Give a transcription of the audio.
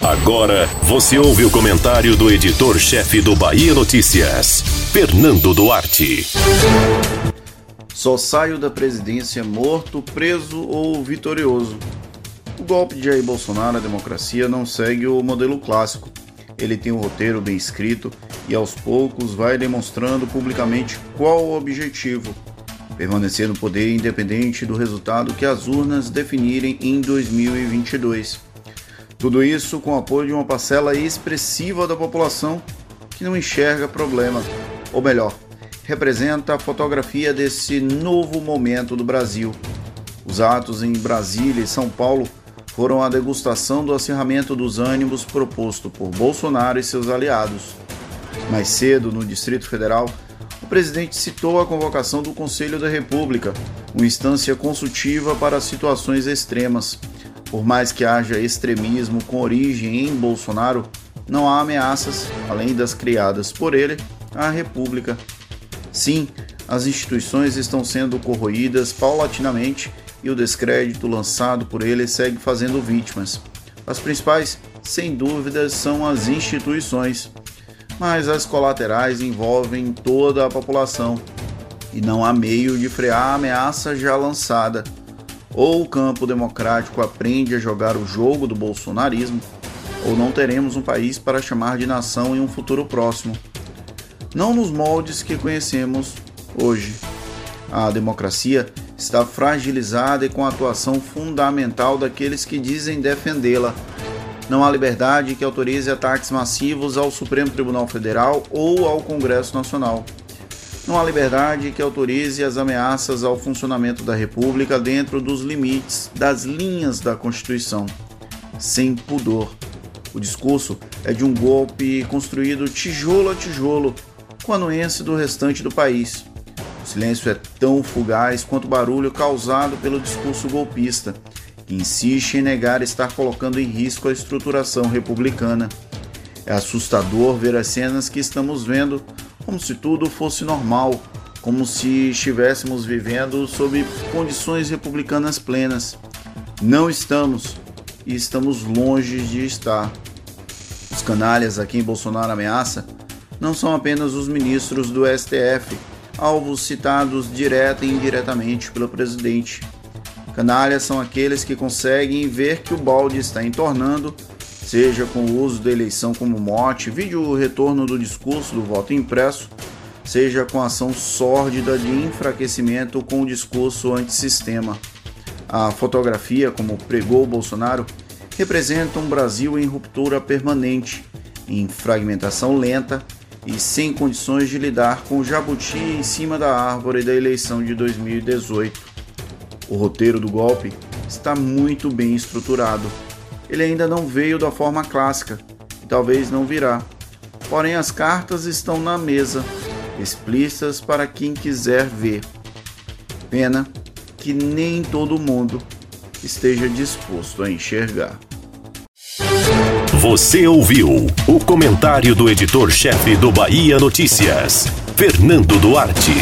Agora você ouve o comentário do editor-chefe do Bahia Notícias, Fernando Duarte. Só saio da presidência morto, preso ou vitorioso. O golpe de Jair Bolsonaro à democracia não segue o modelo clássico. Ele tem um roteiro bem escrito e aos poucos vai demonstrando publicamente qual o objetivo: permanecer no poder independente do resultado que as urnas definirem em 2022. Tudo isso com o apoio de uma parcela expressiva da população que não enxerga problema, ou melhor, representa a fotografia desse novo momento do Brasil. Os atos em Brasília e São Paulo foram a degustação do acirramento dos ânimos proposto por Bolsonaro e seus aliados. Mais cedo, no Distrito Federal, o presidente citou a convocação do Conselho da República, uma instância consultiva para situações extremas. Por mais que haja extremismo com origem em Bolsonaro, não há ameaças, além das criadas por ele, à República. Sim, as instituições estão sendo corroídas paulatinamente e o descrédito lançado por ele segue fazendo vítimas. As principais, sem dúvidas, são as instituições, mas as colaterais envolvem toda a população e não há meio de frear a ameaça já lançada. Ou o campo democrático aprende a jogar o jogo do bolsonarismo, ou não teremos um país para chamar de nação em um futuro próximo. Não nos moldes que conhecemos hoje. A democracia está fragilizada e com a atuação fundamental daqueles que dizem defendê-la. Não há liberdade que autorize ataques massivos ao Supremo Tribunal Federal ou ao Congresso Nacional. Não há liberdade que autorize as ameaças ao funcionamento da República dentro dos limites das linhas da Constituição, sem pudor. O discurso é de um golpe construído tijolo a tijolo, com a anuência do restante do país. O silêncio é tão fugaz quanto o barulho causado pelo discurso golpista, que insiste em negar estar colocando em risco a estruturação republicana. É assustador ver as cenas que estamos vendo como se tudo fosse normal, como se estivéssemos vivendo sob condições republicanas plenas. Não estamos e estamos longe de estar. Os canalhas a quem Bolsonaro ameaça não são apenas os ministros do STF alvos citados direta e indiretamente pelo presidente. Canalhas são aqueles que conseguem ver que o balde está entornando, seja com o uso da eleição como mote, vídeo o retorno do discurso do voto impresso, seja com a ação sórdida de enfraquecimento com o discurso antissistema. A fotografia, como pregou Bolsonaro, representa um Brasil em ruptura permanente, em fragmentação lenta e sem condições de lidar com o jabuti em cima da árvore da eleição de 2018. O roteiro do golpe está muito bem estruturado. Ele ainda não veio da forma clássica e talvez não virá. Porém, as cartas estão na mesa, explícitas para quem quiser ver. Pena que nem todo mundo esteja disposto a enxergar. Você ouviu o comentário do editor-chefe do Bahia Notícias, Fernando Duarte.